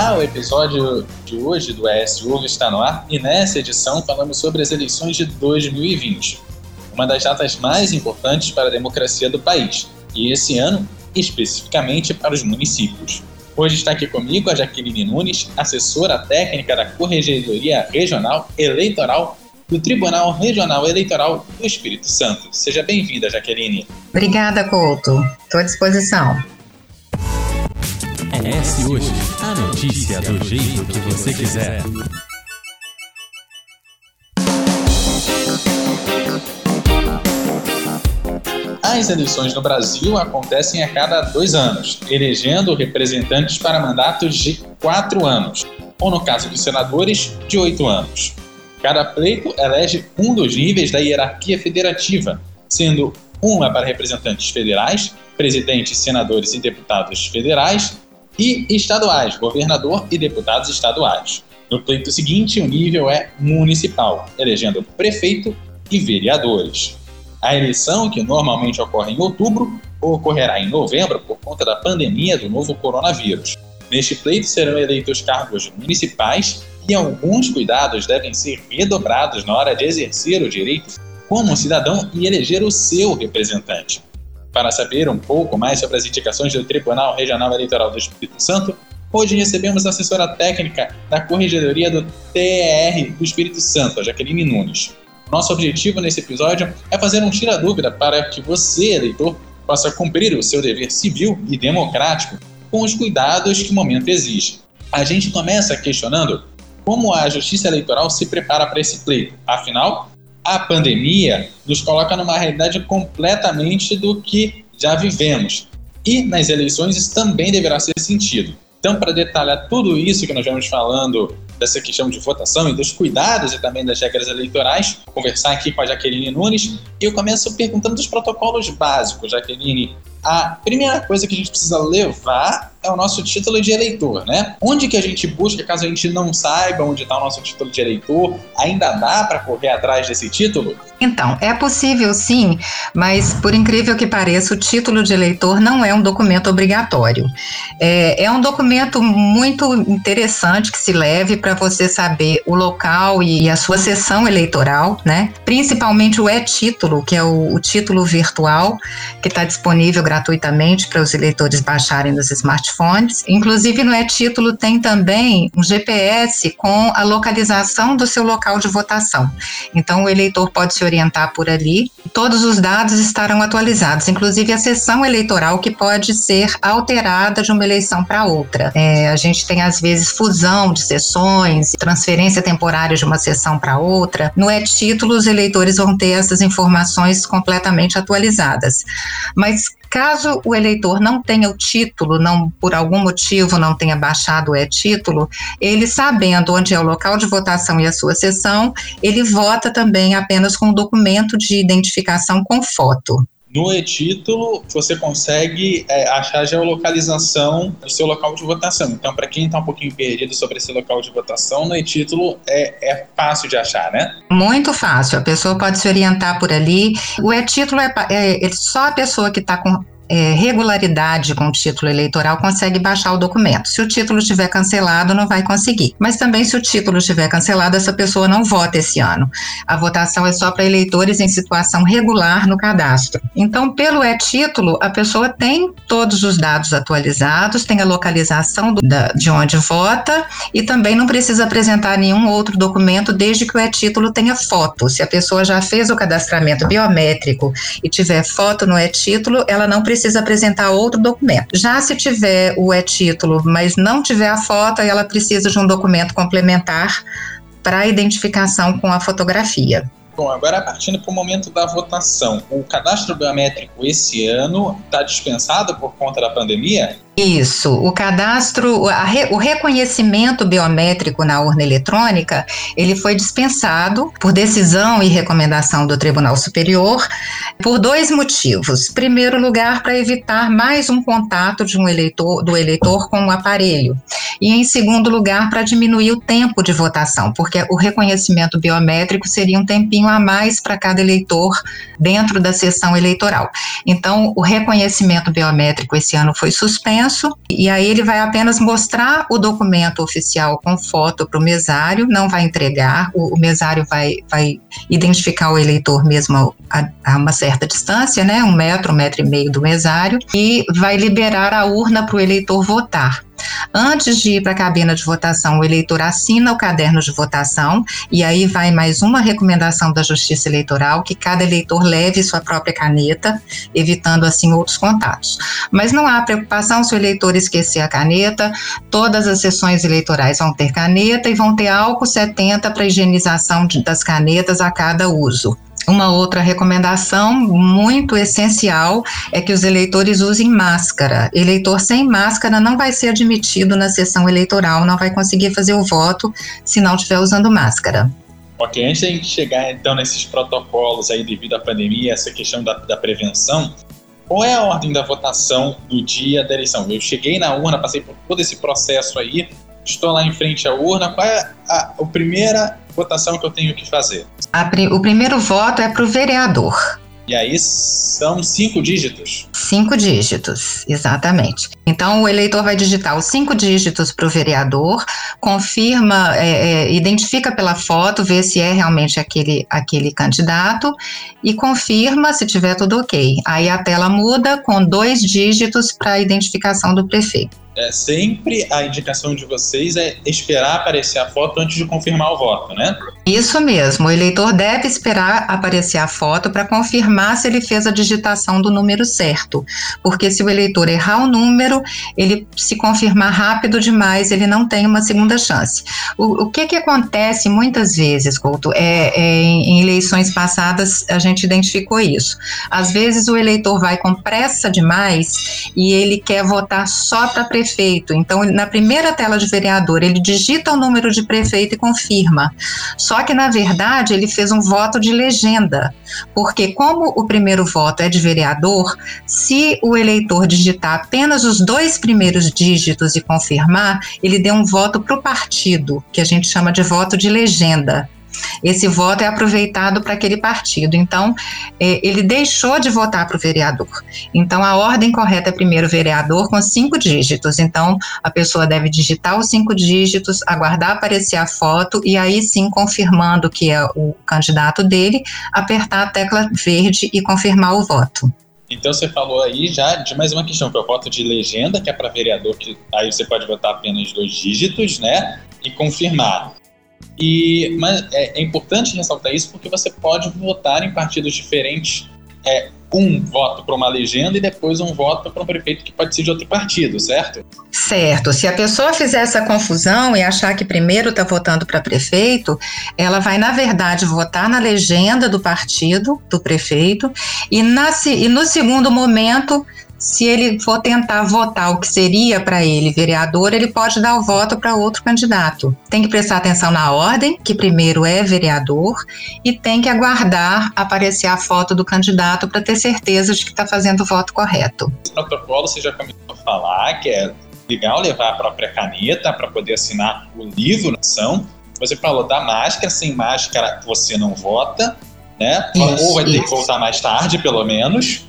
Olá, o episódio de hoje do ES Urvo está no ar e nessa edição falamos sobre as eleições de 2020, uma das datas mais importantes para a democracia do país e esse ano especificamente para os municípios. Hoje está aqui comigo a Jaqueline Nunes, assessora técnica da Corregedoria Regional Eleitoral do Tribunal Regional Eleitoral do Espírito Santo. Seja bem-vinda, Jaqueline. Obrigada, Couto. Estou à disposição. É hoje a notícia do jeito que você quiser. As eleições no Brasil acontecem a cada dois anos, elegendo representantes para mandatos de quatro anos, ou no caso dos senadores, de oito anos. Cada pleito elege um dos níveis da hierarquia federativa, sendo uma para representantes federais, presidentes, senadores e deputados federais, e estaduais, governador e deputados estaduais. No pleito seguinte, o nível é municipal, elegendo prefeito e vereadores. A eleição, que normalmente ocorre em outubro, ocorrerá em novembro por conta da pandemia do novo coronavírus. Neste pleito serão eleitos cargos municipais e alguns cuidados devem ser redobrados na hora de exercer o direito como cidadão e eleger o seu representante. Para saber um pouco mais sobre as indicações do Tribunal Regional Eleitoral do Espírito Santo, hoje recebemos a assessora técnica da Corregedoria do TER do Espírito Santo, a Jaqueline Nunes. Nosso objetivo nesse episódio é fazer um tira-dúvida para que você, eleitor, possa cumprir o seu dever civil e democrático com os cuidados que o momento exige. A gente começa questionando como a Justiça Eleitoral se prepara para esse pleito. Afinal, a pandemia nos coloca numa realidade completamente do que já vivemos. E nas eleições isso também deverá ser sentido. Então, para detalhar tudo isso que nós vamos falando dessa questão de votação e dos cuidados e também das regras eleitorais, vou conversar aqui com a Jaqueline Nunes eu começo perguntando dos protocolos básicos, Jaqueline. A primeira coisa que a gente precisa levar é o nosso título de eleitor, né? Onde que a gente busca, caso a gente não saiba onde está o nosso título de eleitor, ainda dá para correr atrás desse título? Então, é possível sim, mas por incrível que pareça, o título de eleitor não é um documento obrigatório. É, é um documento muito interessante que se leve para você saber o local e a sua sessão eleitoral, né? Principalmente o e-título, que é o, o título virtual, que está disponível gratuitamente para os eleitores baixarem nos smartphones. Inclusive, no e-título tem também um GPS com a localização do seu local de votação. Então, o eleitor pode se orientar por ali. Todos os dados estarão atualizados, inclusive a sessão eleitoral que pode ser alterada de uma eleição para outra. É, a gente tem, às vezes, fusão de sessões, transferência temporária de uma sessão para outra. No e-título, os eleitores vão ter essas informações completamente atualizadas. Mas Caso o eleitor não tenha o título, não por algum motivo não tenha baixado o e-título, ele sabendo onde é o local de votação e a sua sessão, ele vota também apenas com um documento de identificação com foto. No e-título, você consegue é, achar a geolocalização do seu local de votação. Então, para quem está um pouquinho perdido sobre esse local de votação, no e-título é, é fácil de achar, né? Muito fácil. A pessoa pode se orientar por ali. O e-título é, é, é só a pessoa que está com é, regularidade com o título eleitoral consegue baixar o documento. Se o título estiver cancelado, não vai conseguir. Mas também, se o título estiver cancelado, essa pessoa não vota esse ano. A votação é só para eleitores em situação regular no cadastro. Então, pelo e-título, a pessoa tem todos os dados atualizados, tem a localização do, da, de onde vota e também não precisa apresentar nenhum outro documento desde que o e-título tenha foto. Se a pessoa já fez o cadastramento biométrico e tiver foto no e-título, ela não precisa precisa apresentar outro documento. Já se tiver o e-título, mas não tiver a foto, ela precisa de um documento complementar para identificação com a fotografia. Bom, agora partindo para o momento da votação. O cadastro biométrico esse ano está dispensado por conta da pandemia? Isso, o cadastro, o reconhecimento biométrico na urna eletrônica, ele foi dispensado por decisão e recomendação do Tribunal Superior por dois motivos. Primeiro lugar, para evitar mais um contato de um eleitor, do eleitor com o aparelho. E em segundo lugar, para diminuir o tempo de votação, porque o reconhecimento biométrico seria um tempinho a mais para cada eleitor dentro da sessão eleitoral. Então, o reconhecimento biométrico esse ano foi suspenso e aí ele vai apenas mostrar o documento oficial com foto para o mesário, não vai entregar, o, o, mesário vai, vai identificar o eleitor mesmo a, a, uma certa distância, né, um metro, um metro e meio do mesário, e vai liberar a urna para o eleitor votar. Antes de ir para a cabina de votação, o eleitor assina o caderno de votação e aí vai mais uma recomendação da Justiça Eleitoral que cada eleitor leve sua própria caneta, evitando assim outros contatos. Mas não há preocupação se o eleitor esquecer a caneta, todas as sessões eleitorais vão ter caneta e vão ter álcool 70 para higienização das canetas a cada uso. Uma outra recomendação muito essencial é que os eleitores usem máscara. Eleitor sem máscara não vai ser admitido na sessão eleitoral, não vai conseguir fazer o voto se não estiver usando máscara. Ok, antes de chegar então nesses protocolos aí devido à pandemia, essa questão da, da prevenção, qual é a ordem da votação do dia da eleição? Eu cheguei na urna, passei por todo esse processo aí, estou lá em frente à urna, qual é a, a primeira votação que eu tenho que fazer? O primeiro voto é para o vereador. E aí são cinco dígitos. Cinco dígitos, exatamente. Então o eleitor vai digitar os cinco dígitos para o vereador, confirma, é, é, identifica pela foto, vê se é realmente aquele, aquele candidato e confirma se tiver tudo ok. Aí a tela muda com dois dígitos para a identificação do prefeito é, sempre a indicação de vocês é esperar aparecer a foto antes de confirmar o voto, né? Isso mesmo, o eleitor deve esperar aparecer a foto para confirmar se ele fez a digitação do número certo, porque se o eleitor errar o número, ele se confirmar rápido demais, ele não tem uma segunda chance. O, o que que acontece muitas vezes, Couto, é, é, em eleições passadas a gente identificou isso. Às vezes o eleitor vai com pressa demais e ele quer votar só para prefeito prefeito. Então, na primeira tela de vereador, ele digita o número de prefeito e confirma. Só que, na verdade, ele fez um voto de legenda, porque, como o primeiro voto é de vereador, se o eleitor digitar apenas os dois primeiros dígitos e confirmar, ele deu um voto para o partido, que a gente chama de voto de legenda. Esse voto é aproveitado para aquele partido. Então, é, ele deixou de votar para o vereador. Então, a ordem correta é primeiro vereador com cinco dígitos. Então, a pessoa deve digitar os cinco dígitos, aguardar aparecer a foto e aí sim, confirmando que é o candidato dele, apertar a tecla verde e confirmar o voto. Então você falou aí já de mais uma questão, que é o voto de legenda, que é para vereador, que aí você pode votar apenas dois dígitos, né? E confirmar. E, mas é, é, importante ressaltar isso porque você pode votar em partidos diferentes. É, um voto para uma legenda e depois um voto para um prefeito que pode ser de outro partido, certo? Certo. Se a pessoa fizer essa confusão e achar que primeiro está votando para prefeito, ela vai, na verdade, votar na legenda do partido, do prefeito, e, e no segundo momento se ele for tentar votar o que seria para ele vereador, ele pode dar o voto para outro candidato. Tem que prestar atenção na ordem, que primeiro é vereador, e tem que aguardar aparecer a foto do candidato para ter certeza de que está fazendo o voto correto. O protocolo você já começou a falar que é legal levar a própria caneta para poder assinar o livro na ação. Você falou da máscara, sem máscara você não vota, né? Isso, Ou vai ter que voltar mais tarde, pelo menos.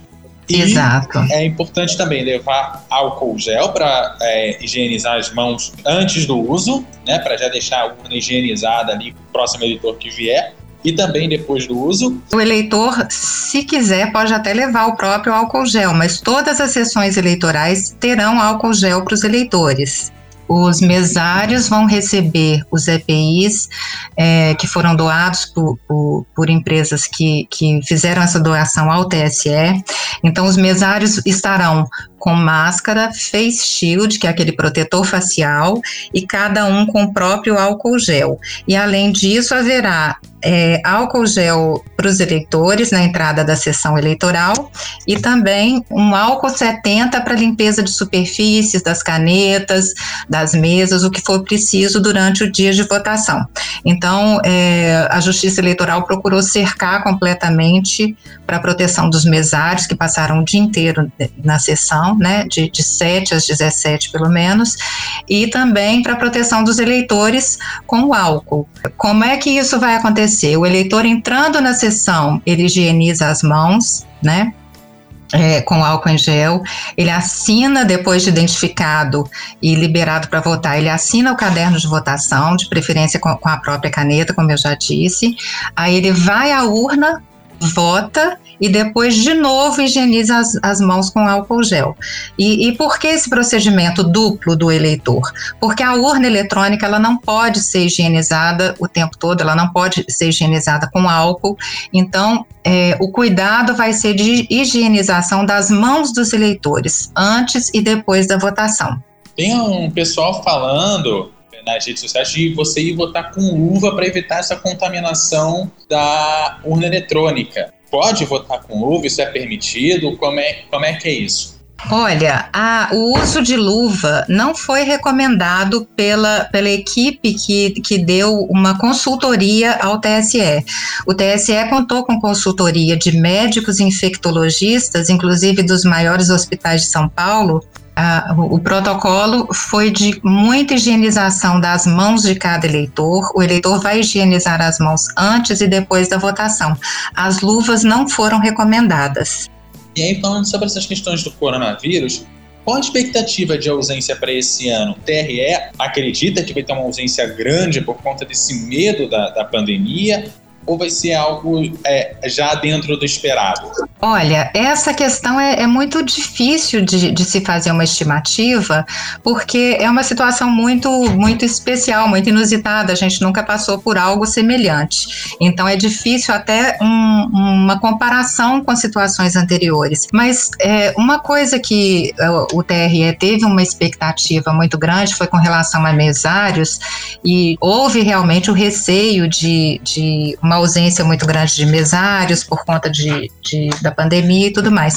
E Exato. É importante também levar álcool gel para é, higienizar as mãos antes do uso, né, para já deixar a urna higienizada ali para o próximo eleitor que vier. E também depois do uso. O eleitor, se quiser, pode até levar o próprio álcool gel, mas todas as sessões eleitorais terão álcool gel para os eleitores. Os mesários vão receber os EPIs é, que foram doados por, por, por, empresas que, que fizeram essa doação ao TSE. Então, os mesários estarão com máscara, face shield, que é aquele protetor facial, e cada um com o próprio álcool gel. E além disso, haverá é, álcool gel para os eleitores na entrada da sessão eleitoral e também um álcool 70 para limpeza de superfícies, das canetas, das mesas, o que for preciso durante o dia de votação. Então, é, a Justiça Eleitoral procurou cercar completamente para a proteção dos mesários que passaram o dia inteiro na sessão, né, de, de 7 às 17 pelo menos, e também para a proteção dos eleitores com o álcool. Como é que isso vai acontecer? O eleitor entrando na sessão, ele higieniza as mãos, né? é, com álcool em gel, ele assina, depois de identificado e liberado para votar, ele assina o caderno de votação, de preferência com, com a própria caneta, como eu já disse, aí ele vai à urna, vota e depois de novo higieniza as, as mãos com álcool gel. E, e, por que esse procedimento duplo do eleitor? Porque a urna eletrônica ela não pode ser higienizada o tempo todo, ela não pode ser higienizada com álcool. Então, é, o cuidado vai ser de higienização das mãos dos eleitores antes e depois da votação. Tem um pessoal falando nas redes sociais de você ir votar com luva para evitar essa contaminação da urna eletrônica. Pode votar com luva? Isso é permitido? Como é, como é que é isso? Olha, a, o uso de luva não foi recomendado pela, pela equipe que, que deu uma consultoria ao TSE. O TSE contou com consultoria de médicos infectologistas, inclusive dos maiores hospitais de São Paulo, ah, o protocolo foi de muita higienização das mãos de cada eleitor. O eleitor vai higienizar as mãos antes e depois da votação. As luvas não foram recomendadas. E aí, falando sobre essas questões do coronavírus, qual a expectativa de ausência para esse ano? O TRE acredita que vai ter uma ausência grande por conta desse medo da, da pandemia? Ou vai ser algo é, já dentro do esperado? Olha, essa questão é, é muito difícil de, de, se fazer uma estimativa, porque é uma situação muito, muito especial, muito inusitada. A gente nunca passou por algo semelhante. Então é difícil até um, uma comparação com situações anteriores. Mas é, uma coisa que é, o TRE teve uma expectativa muito grande foi com relação a mesários, e houve realmente o receio de, de uma ausência muito grande de mesários por conta de, de, da pandemia e tudo mais.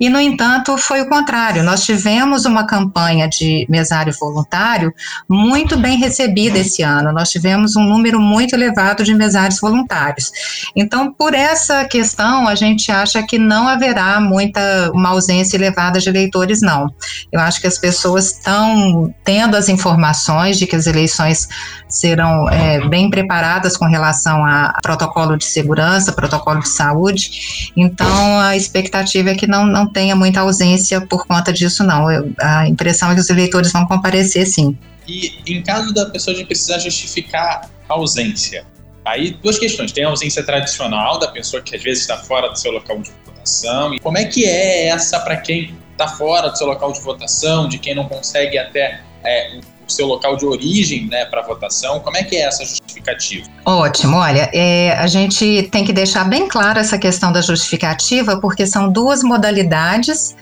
E, no entanto, foi o contrário. Nós tivemos uma campanha de mesário voluntário muito bem recebida esse ano. Nós tivemos um número muito elevado de mesários voluntários. Então, por essa questão, a gente acha que não haverá muita uma ausência elevada de eleitores, não. Eu acho que as pessoas estão tendo as informações de que as eleições serão é, bem preparadas com relação a protocolo de segurança, protocolo de saúde. Então, a expectativa é que não, não tenha muita ausência por conta disso, não. Eu, a impressão é que os eleitores vão comparecer, sim. E em caso da pessoa de precisar justificar a ausência, aí duas questões. Tem a ausência tradicional da pessoa que às vezes está fora do seu local de votação. E como é que é essa para quem está fora do seu local de votação, de quem não consegue até é, seu local de origem né, para votação? Como é que é essa justificativa? Ótimo, olha, é, a gente tem que deixar bem clara essa questão da justificativa, porque são duas modalidades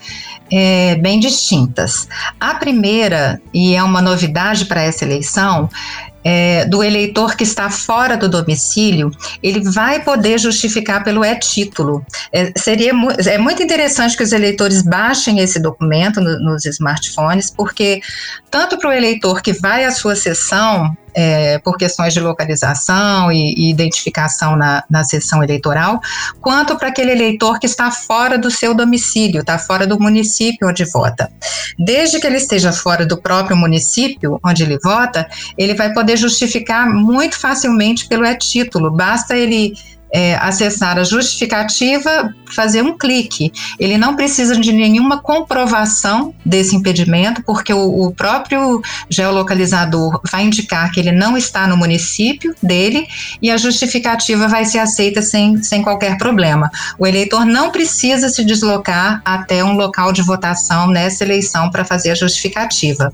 é, bem distintas. A primeira, e é uma novidade para essa eleição, é, do eleitor que está fora do domicílio, ele vai poder justificar pelo e-título. É, seria mu é muito interessante que os eleitores baixem esse documento no, nos smartphones, porque tanto para o eleitor que vai à sua sessão é, por questões de localização e, e identificação na, na sessão eleitoral, quanto para aquele eleitor que está fora do seu domicílio, está fora do município onde vota. Desde que ele esteja fora do próprio município onde ele vota, ele vai poder justificar muito facilmente pelo e-título, basta ele é, acessar a justificativa, fazer um clique. Ele não precisa de nenhuma comprovação desse impedimento, porque o, o, próprio geolocalizador vai indicar que ele não está no município dele e a justificativa vai ser aceita sem, sem qualquer problema. O eleitor não precisa se deslocar até um local de votação nessa eleição para fazer a justificativa.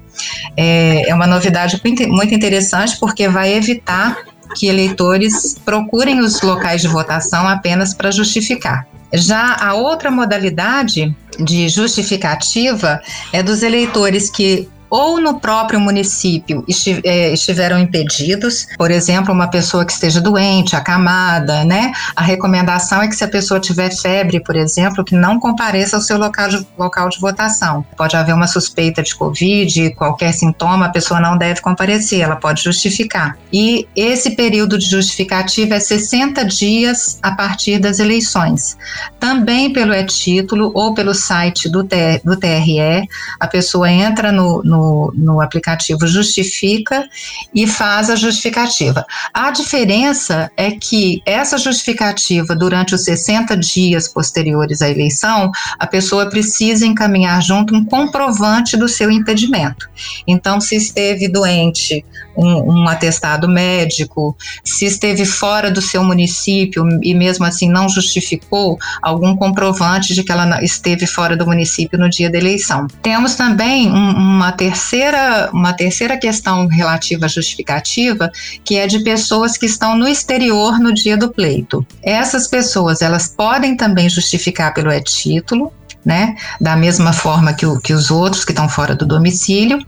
É, é uma novidade muito interessante, porque vai evitar que eleitores procurem os locais de votação apenas para justificar. Já a outra modalidade de justificativa é dos eleitores que ou no próprio município é, estiveram impedidos, por exemplo, uma pessoa que esteja doente, acamada, né? A recomendação é que se a pessoa tiver febre, por exemplo, que não compareça ao seu local de, local de votação. Pode haver uma suspeita de Covid, qualquer sintoma, a pessoa não deve comparecer, ela pode justificar. E esse período de justificativa é 60 dias a partir das eleições. Também pelo e-título ou pelo site do, do TRE, a pessoa entra no, no no, aplicativo Justifica e faz a justificativa. A diferença é que essa justificativa, durante os 60 dias posteriores à eleição, a pessoa precisa encaminhar junto um comprovante do seu impedimento. Então, se esteve doente, um, um atestado médico, se esteve fora do seu município e mesmo assim não justificou algum comprovante de que ela esteve fora do município no dia da eleição. Temos também um, uma terceira uma terceira questão relativa à justificativa, que é de pessoas que estão no exterior no dia do pleito. Essas pessoas, elas podem também justificar pelo e-título, né? Da mesma forma que, o, que os outros que estão fora do domicílio,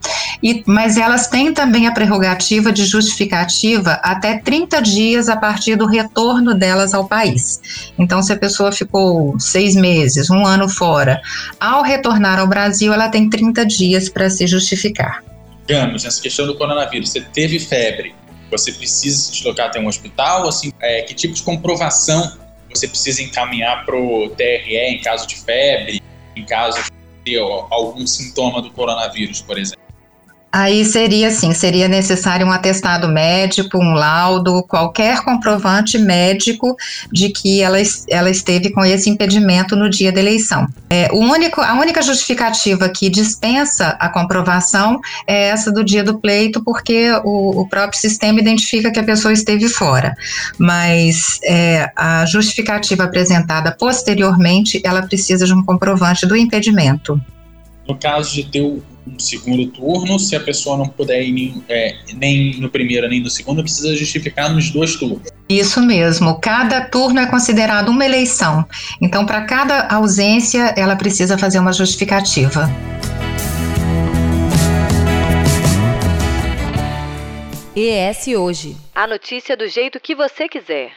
e, mas elas têm também a prerrogativa de justificativa até 30 dias a partir do retorno delas ao país. Então, se a pessoa ficou seis meses, um ano fora, ao retornar ao Brasil, ela tem 30 dias para se justificar. Digamos, nessa questão do coronavírus, você teve febre, você precisa se deslocar até um hospital? Assim, é, que tipo de comprovação você precisa encaminhar para o TRE em caso de febre, em caso de algum sintoma do coronavírus, por exemplo. Aí seria assim, seria necessário um atestado médico, um laudo, qualquer comprovante médico de que ela, ela esteve com esse impedimento no dia da eleição. É, o único, a única justificativa que dispensa a comprovação é essa do dia do pleito, porque o, o próprio sistema identifica que a pessoa esteve fora. Mas é, a justificativa apresentada posteriormente, ela precisa de um comprovante do impedimento. No caso de ter no segundo turno, se a pessoa não puder ir nem, é, nem no primeiro nem no segundo, precisa justificar nos dois turnos. Isso mesmo, cada turno é considerado uma eleição. Então, para cada ausência, ela precisa fazer uma justificativa. ES Hoje. A notícia do jeito que você quiser.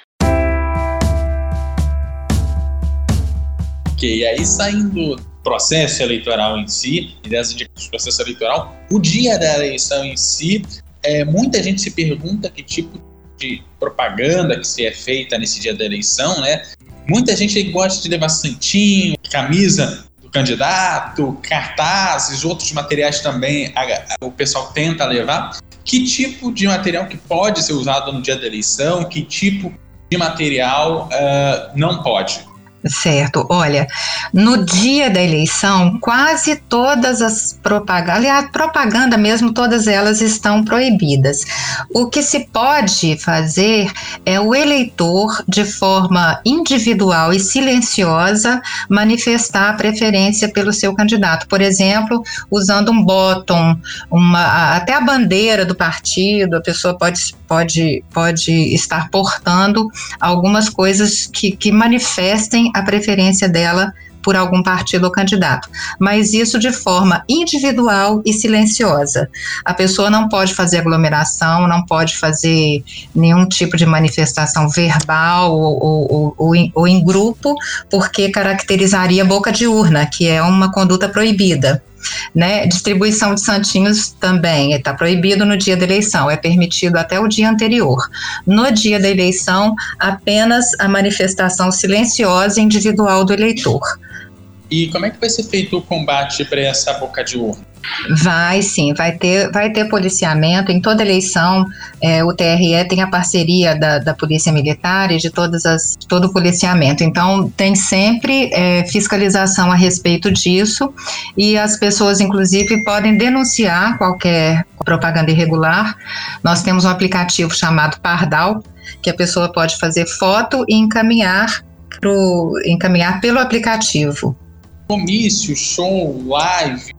Ok, aí saindo processo eleitoral em si e das indicações do processo eleitoral, o dia da eleição em si, é, muita gente se pergunta que tipo de propaganda que se é feita nesse dia da eleição, né? Muita gente gosta de levar santinho, camisa do candidato, cartazes, outros materiais também a, a, o pessoal tenta levar. Que tipo de material que pode ser usado no dia da eleição? Que tipo de material uh, não pode? Certo. Olha, no dia da eleição, quase todas as propagandas, aliás, propaganda mesmo, todas elas estão proibidas. O que se pode fazer é o eleitor, de forma individual e silenciosa, manifestar a preferência pelo seu candidato. Por exemplo, usando um bottom, uma, até a bandeira do partido, a pessoa pode, pode, pode estar portando algumas coisas que, que manifestem a preferência dela por algum partido ou candidato, mas isso de forma individual e silenciosa. A pessoa não pode fazer aglomeração, não pode fazer nenhum tipo de manifestação verbal ou, ou, ou, em, ou em grupo, porque caracterizaria boca de urna, que é uma conduta proibida. Né? Distribuição de santinhos também está proibido no dia da eleição, é permitido até o dia anterior. No dia da eleição, apenas a manifestação silenciosa individual do eleitor. E como é que vai ser feito o combate para essa boca de urna? Vai sim, vai ter, vai ter policiamento. Em toda eleição, é, o TRE tem a parceria da, da Polícia Militar e de todas as, todo o policiamento. Então, tem sempre é, fiscalização a respeito disso e as pessoas, inclusive, podem denunciar qualquer propaganda irregular. Nós temos um aplicativo chamado Pardal, que a pessoa pode fazer foto e encaminhar, pro, encaminhar pelo aplicativo comício, show, live,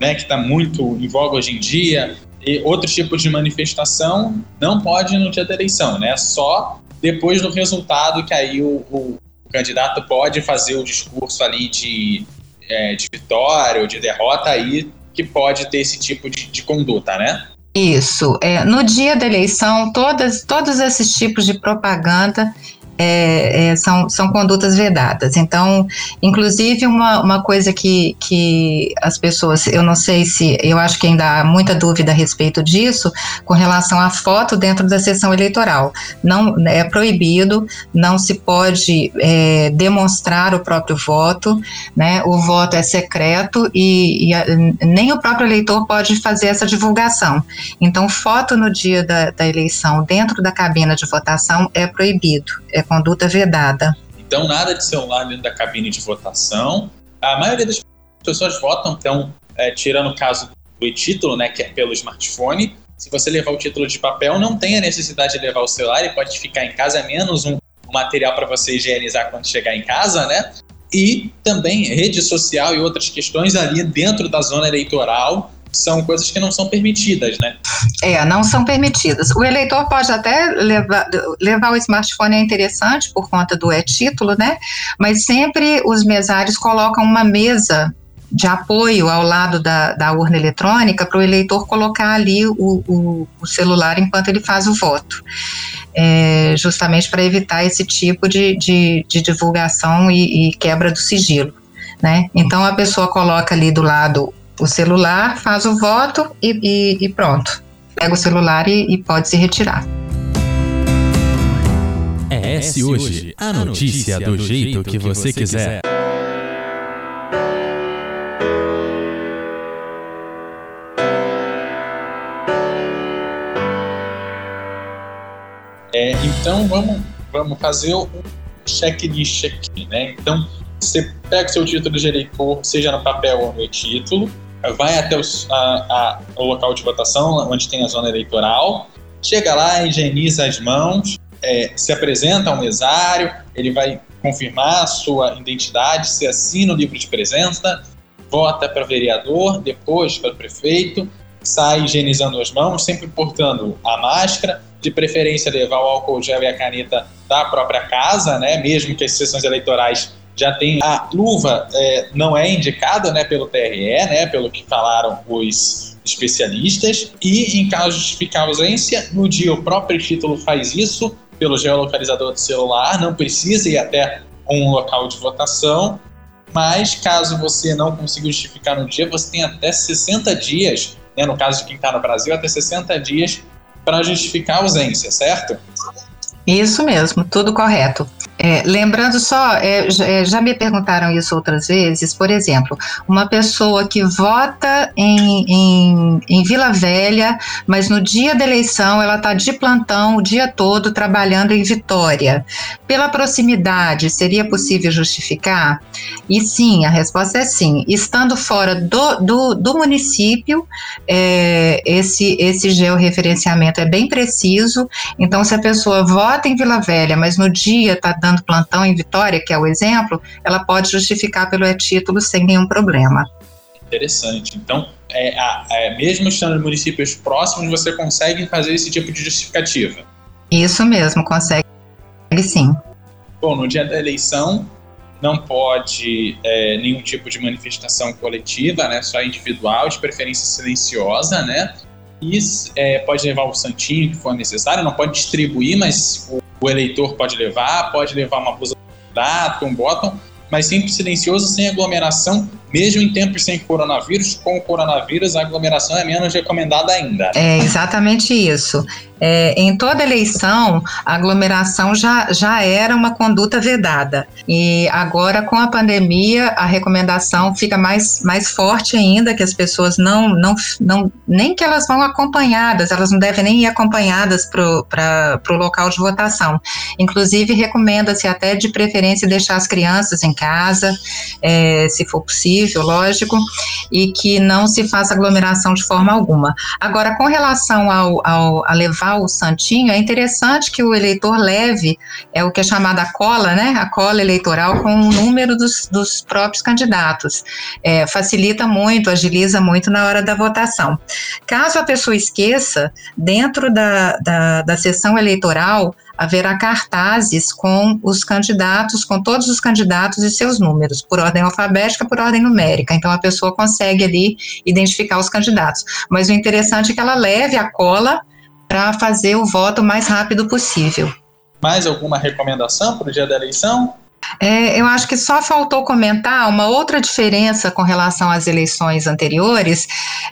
né, que está muito em voga hoje em dia, e outros tipos de manifestação, não pode no dia da eleição, né? Só depois do resultado que aí o, o, o candidato pode fazer o discurso ali de, é, de vitória ou de derrota, aí que pode ter esse tipo de, de conduta, né? Isso. É, no dia da eleição, todas, todos esses tipos de propaganda é, é, são, são condutas vedadas. Então, inclusive, uma, uma coisa que, que as pessoas, eu não sei se, eu acho que ainda há muita dúvida a respeito disso, com relação à foto dentro da sessão eleitoral. Não é proibido, não se pode é, demonstrar o próprio voto, né? O voto é secreto e, e a, nem o próprio eleitor pode fazer essa divulgação. Então, foto no dia da, da eleição dentro da cabina de votação é proibido, é conduta vedada. Então, nada de celular dentro da cabine de votação. A maioria das pessoas votam, então, é, tirando o caso do e-título, né, que é pelo smartphone. Se você levar o título de papel, não tem a necessidade de levar o celular e pode ficar em casa, menos um material para você higienizar quando chegar em casa, né? E também rede social e outras questões ali dentro da zona eleitoral são coisas que não são permitidas, né? É, não são permitidas. O eleitor pode até levar, levar o smartphone, é interessante por conta do e-título, né? Mas sempre os mesários colocam uma mesa de apoio ao lado da, da urna eletrônica para o eleitor colocar ali o, o, o, celular enquanto ele faz o voto. É, justamente para evitar esse tipo de, de, de divulgação e, e quebra do sigilo. Né? Então a pessoa coloca ali do lado o celular, faz o voto e, e, e pronto. Pega o celular e, e, pode se retirar. É esse hoje, a notícia do jeito que você quiser. É, então vamos, vamos fazer um checklist aqui, né? Então você pega o seu título de eleitor, seja no papel ou no título, vai até os, a, a, o local de votação, onde tem a zona eleitoral, chega lá, higieniza as mãos, é, se apresenta ao mesário, ele vai confirmar a sua identidade, se assina o livro de presença, vota para vereador, depois para prefeito, sai higienizando as mãos, sempre portando a máscara, de preferência levar o álcool gel e a caneta da própria casa, né? Mesmo que as sessões eleitorais já tem a luva é, não é indicada né, pelo TRE, né, pelo que falaram os especialistas, e em caso de ausência, no dia o próprio título faz isso pelo geolocalizador do celular, não precisa ir até um local de votação, mas caso você não consiga justificar no dia, você tem até 60 dias, né, no caso de quem está no Brasil, até 60 dias para justificar a ausência, certo? Isso mesmo, tudo correto. É, lembrando só, é, é, já me perguntaram isso outras vezes, por exemplo, uma pessoa que vota em, em, em Vila Velha, mas no dia da eleição ela está de plantão o dia todo trabalhando em Vitória. Pela proximidade, seria possível justificar? E sim, a resposta é sim. Estando fora do, do, do município, é, esse, esse georreferenciamento é bem preciso, então se a pessoa vota em Vila Velha, mas no dia está dando plantão em Vitória, que é o exemplo, ela pode justificar pelo e-título sem nenhum problema. Interessante. Então, é, é, mesmo estando em municípios próximos, você consegue fazer esse tipo de justificativa? Isso mesmo, consegue sim. Bom, no dia da eleição, não pode é, nenhum tipo de manifestação coletiva, né, só individual, de preferência silenciosa, né? E é, pode levar o santinho que for necessário, não pode distribuir, mas o o eleitor pode levar, pode levar uma blusa com um bottom, mas sempre silencioso, sem aglomeração, mesmo em tempos sem coronavírus. Com o coronavírus, a aglomeração é menos recomendada ainda. É exatamente isso. É, em toda eleição, a aglomeração já, já era uma conduta vedada. E agora, com a pandemia, a recomendação fica mais, mais forte ainda, que as pessoas não, não, não. Nem que elas vão acompanhadas, elas não devem nem ir acompanhadas para o local de votação. Inclusive, recomenda-se até de preferência deixar as crianças em casa, é, se for possível, lógico, e que não se faça aglomeração de forma alguma. Agora, com relação ao, ao a levar o santinho, é interessante que o eleitor leve é o que é chamada cola, né? A cola eleitoral com o número dos, dos próprios candidatos. É, facilita muito, agiliza muito na hora da votação. Caso a pessoa esqueça, dentro da, da, da sessão eleitoral, haverá cartazes com os candidatos, com todos os candidatos e seus números, por ordem alfabética, por ordem numérica. Então a pessoa consegue ali identificar os candidatos. Mas o interessante é que ela leve a cola para fazer o voto o mais rápido possível. Mais alguma recomendação para o dia da eleição? É, eu acho que só faltou comentar uma outra diferença com relação às eleições anteriores,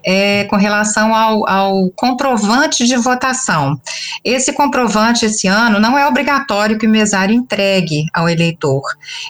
é, com relação ao, ao, comprovante de votação. Esse comprovante, esse ano, não é obrigatório que o mesário entregue ao eleitor.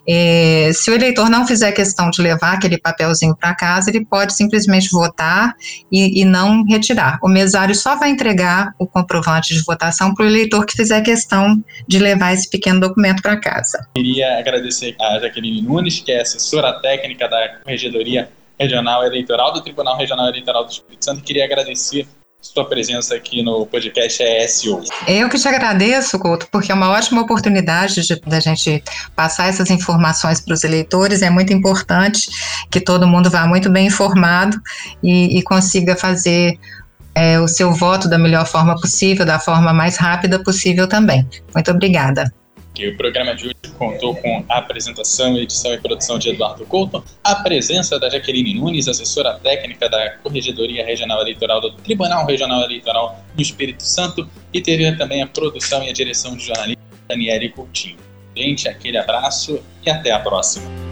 É, se o eleitor não fizer questão de levar aquele papelzinho para casa, ele pode simplesmente votar e, e não retirar. O mesário só vai entregar o comprovante de votação para o eleitor que fizer questão de levar esse pequeno documento para casa. Queria agradecer a Jaqueline Nunes, que é assessora técnica da Corregedoria Regional Eleitoral do Tribunal Regional Eleitoral do Espírito Santo. Queria agradecer sua presença aqui no podcast ESO. Eu que te agradeço, Couto, porque é uma ótima oportunidade da gente passar essas informações para os eleitores. É muito importante que todo mundo vá muito bem informado e, e consiga fazer é, o seu voto da melhor forma possível, da forma mais rápida possível também. Muito obrigada que o programa de hoje contou com a apresentação, edição e produção de Eduardo Couto, a presença da Jaqueline Nunes, assessora técnica da Corregedoria Regional Eleitoral do Tribunal Regional Eleitoral do Espírito Santo, e teve também a produção e a direção de jornalista Daniele Coutinho. Gente, aquele abraço e até a próxima.